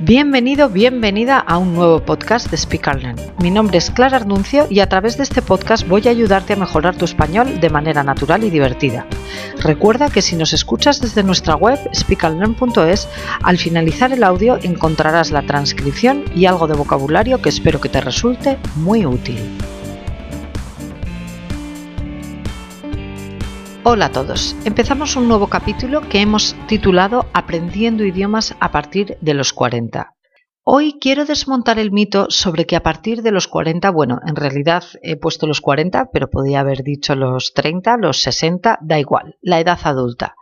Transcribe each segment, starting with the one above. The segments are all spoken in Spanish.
Bienvenido, bienvenida a un nuevo podcast de Speak and Learn. Mi nombre es Clara Arnuncio y a través de este podcast voy a ayudarte a mejorar tu español de manera natural y divertida. Recuerda que si nos escuchas desde nuestra web speakandlearn.es, al finalizar el audio encontrarás la transcripción y algo de vocabulario que espero que te resulte muy útil. Hola a todos. Empezamos un nuevo capítulo que hemos titulado Aprendiendo idiomas a partir de los 40. Hoy quiero desmontar el mito sobre que a partir de los 40, bueno, en realidad he puesto los 40, pero podía haber dicho los 30, los 60, da igual, la edad adulta.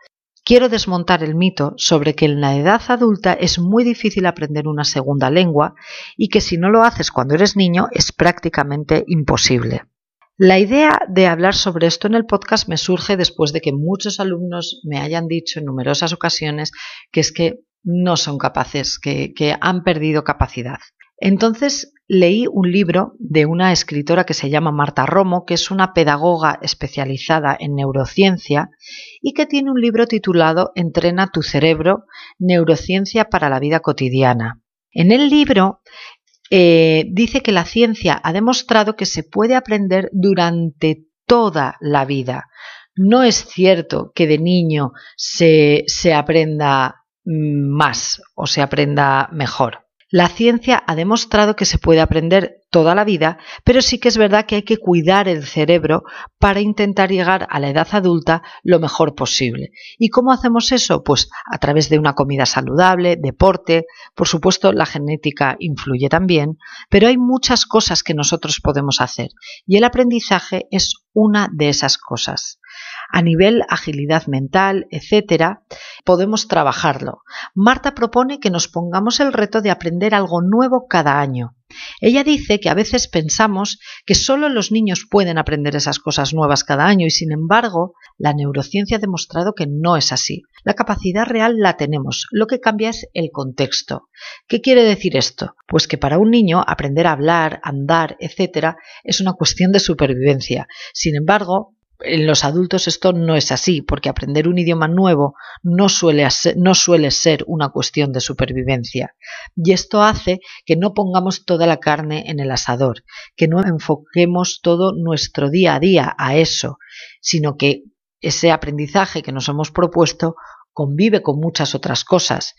Quiero desmontar el mito sobre que en la edad adulta es muy difícil aprender una segunda lengua y que si no lo haces cuando eres niño es prácticamente imposible. La idea de hablar sobre esto en el podcast me surge después de que muchos alumnos me hayan dicho en numerosas ocasiones que es que no son capaces, que, han perdido capacidad. Entonces leí un libro de una escritora que se llama Marta Romo, que es una pedagoga especializada en neurociencia y que tiene un libro titulado Entrena tu cerebro, neurociencia para la vida cotidiana. En el libro eh, dice que la ciencia ha demostrado que se puede aprender durante toda la vida. No es cierto que de niño se, se aprenda mm, más o se aprenda mejor. La ciencia ha demostrado que se puede aprender toda la vida, pero sí que es verdad que hay que cuidar el cerebro para intentar llegar a la edad adulta lo mejor posible. ¿Y cómo hacemos eso? Pues a través de una comida saludable, deporte, por supuesto la genética influye también, pero hay muchas cosas que nosotros podemos hacer y el aprendizaje es una de esas cosas a nivel agilidad mental, etcétera, podemos trabajarlo. Marta propone que nos pongamos el reto de aprender algo nuevo cada año. Ella dice que a veces pensamos que solo los niños pueden aprender esas cosas nuevas cada año y sin embargo la neurociencia ha demostrado que no es así. La capacidad real la tenemos, lo que cambia es el contexto. ¿Qué quiere decir esto? Pues que para un niño aprender a hablar, andar, etcétera, es una cuestión de supervivencia. Sin embargo, en los adultos esto no es así, porque aprender un idioma nuevo no suele, no suele, ser una cuestión de supervivencia. Y esto hace que no pongamos toda la carne en el asador, que no enfoquemos todo nuestro día a día a eso, sino que ese aprendizaje que nos hemos propuesto convive con muchas otras cosas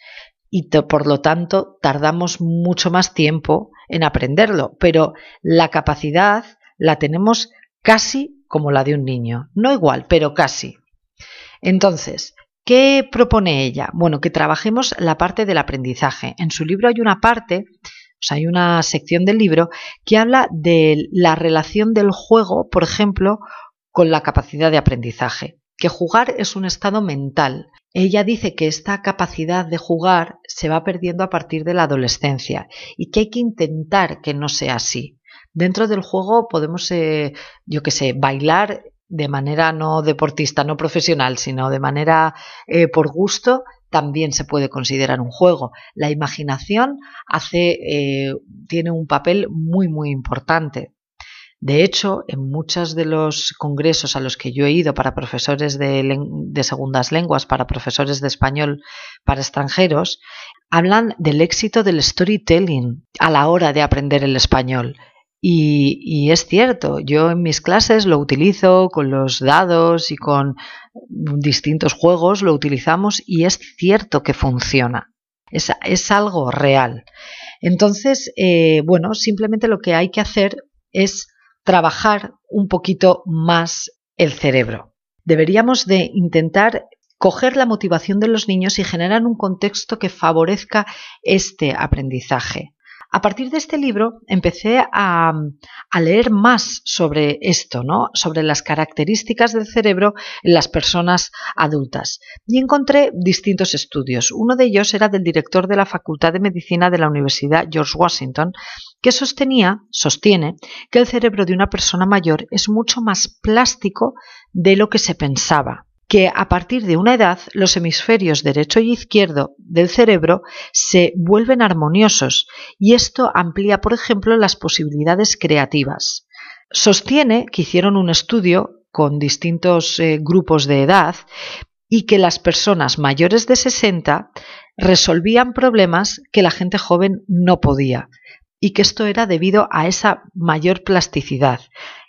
y por lo tanto tardamos mucho más tiempo en aprenderlo, pero la capacidad la tenemos casi como la de un niño. No igual, pero casi. Entonces, ¿qué propone ella? Bueno, que trabajemos la parte del aprendizaje. En su libro hay una parte, o sea, hay una sección del libro que habla de la relación del juego, por ejemplo, con la capacidad de aprendizaje. Que jugar es un estado mental. Ella dice que esta capacidad de jugar se va perdiendo a partir de la adolescencia y que hay que intentar que no sea así. Dentro del juego podemos, eh, yo qué sé, bailar de manera no deportista, no profesional, sino de manera eh, por gusto, también se puede considerar un juego. La imaginación hace, eh, tiene un papel muy, muy importante. De hecho, en muchos de los congresos a los que yo he ido para profesores de, de, segundas lenguas, para profesores de español para extranjeros, hablan del éxito del storytelling a la hora de aprender el español. Y, es cierto, yo en mis clases lo utilizo con los dados y con distintos juegos, lo utilizamos y es cierto que funciona. Es, algo real. Entonces, eh, bueno, simplemente lo que hay que hacer es trabajar un poquito más el cerebro. Deberíamos de intentar coger la motivación de los niños y generar un contexto que favorezca este aprendizaje. A partir de este libro empecé a, leer más sobre esto, ¿no? sobre las características del cerebro en las personas adultas. Y encontré distintos estudios. Uno de ellos era del director de la Facultad de Medicina de la Universidad George Washington, que sostenía, sostiene, que el cerebro de una persona mayor es mucho más plástico de lo que se pensaba que a partir de una edad los hemisferios derecho y izquierdo del cerebro se vuelven armoniosos y esto amplía, por ejemplo, las posibilidades creativas. Sostiene que hicieron un estudio con distintos eh, grupos de edad y que las personas mayores de 60 resolvían problemas que la gente joven no podía y que esto era debido a esa mayor plasticidad,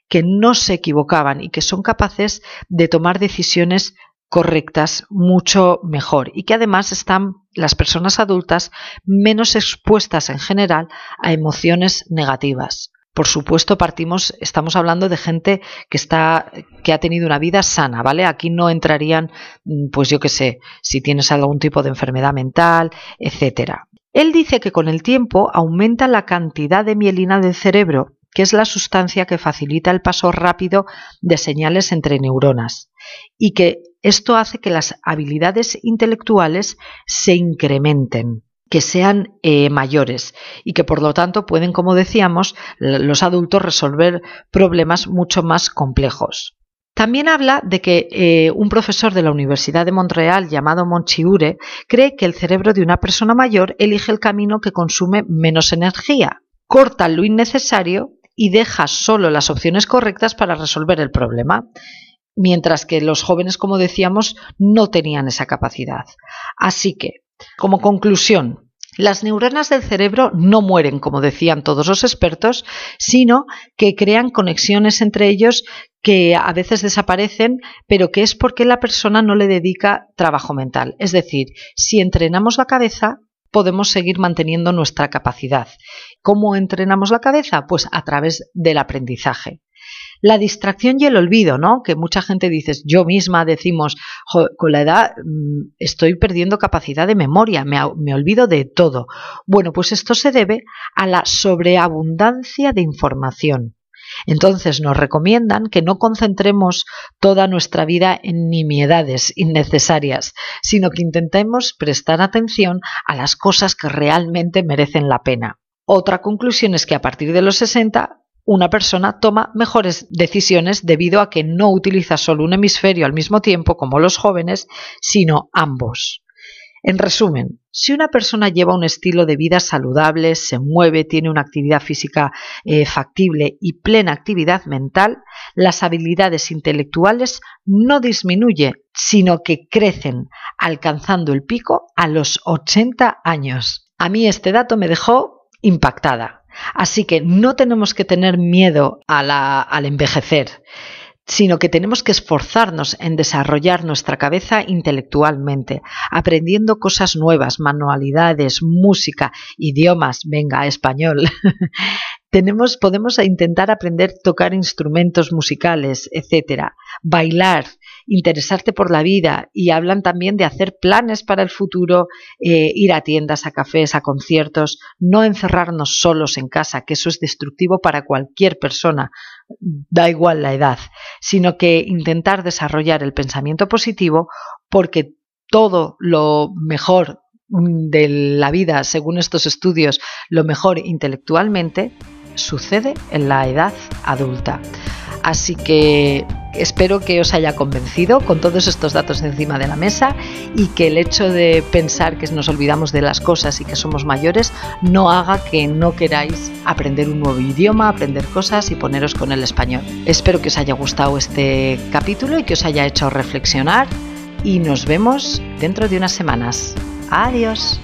que no se equivocaban y que son capaces de tomar decisiones correctas mucho mejor y que además están las personas adultas menos expuestas en general a emociones negativas. Por supuesto, partimos, estamos hablando de gente que está, que ha tenido una vida sana, ¿vale? Aquí no entrarían, mm, pues yo qué sé, si tienes algún tipo de enfermedad mental, etcétera. Él dice que con el tiempo aumenta la cantidad de mielina del cerebro, que es la sustancia que facilita el paso rápido de señales entre neuronas, y que esto hace que las habilidades intelectuales se incrementen que sean eh, mayores y que por lo tanto pueden, como decíamos, los adultos resolver problemas mucho más complejos. También habla de que eh, un profesor de la Universidad de Montreal llamado Monchiure cree que el cerebro de una persona mayor elige el camino que consume menos energía, corta lo innecesario y deja solo las opciones correctas para resolver el problema mientras que los jóvenes, como decíamos, no tenían esa capacidad. Así que, como conclusión, las neuronas del cerebro no mueren, como decían todos los expertos, sino que crean conexiones entre ellos que a veces desaparecen, pero que es porque la persona no le dedica trabajo mental. Es decir, si entrenamos la cabeza, podemos seguir manteniendo nuestra capacidad. ¿Cómo entrenamos la cabeza? Pues a través del aprendizaje la distracción y el olvido, ¿no? Que mucha gente dice, yo misma decimos, con la edad mm, estoy perdiendo capacidad de memoria, me, me olvido de todo. Bueno, pues esto se debe a la sobreabundancia de información. Entonces nos recomiendan que no concentremos toda nuestra vida en nimiedades innecesarias, sino que intentemos prestar atención a las cosas que realmente merecen la pena. Otra conclusión es que a partir de los 60 una persona toma mejores decisiones debido a que no utiliza solo un hemisferio al mismo tiempo como los jóvenes, sino ambos. En resumen, si una persona lleva un estilo de vida saludable, se mueve, tiene una actividad física eh, factible y plena actividad mental, las habilidades intelectuales no disminuyen, sino que crecen, alcanzando el pico a los 80 años. A mí este dato me dejó impactada. Así que no tenemos que tener miedo al envejecer, sino que tenemos que esforzarnos en desarrollar nuestra cabeza intelectualmente, aprendiendo cosas nuevas, manualidades, música, idiomas, venga, español. tenemos, podemos intentar aprender tocar instrumentos musicales, etcétera, bailar, interesarte por la vida y hablan también de hacer planes para el futuro, eh, ir a tiendas, a cafés, a conciertos, no encerrarnos solos en casa, que eso es destructivo para cualquier persona, da igual la edad, sino que intentar desarrollar el pensamiento positivo porque todo lo mejor de la vida, según estos estudios, lo mejor intelectualmente, sucede en la edad adulta. Así que espero que os haya convencido con todos estos datos encima de la mesa y que el hecho de pensar que nos olvidamos de las cosas y que somos mayores no haga que no queráis aprender un nuevo idioma, aprender cosas y poneros con el español. Espero que os haya gustado este capítulo y que os haya hecho reflexionar y nos vemos dentro de unas semanas. Adiós.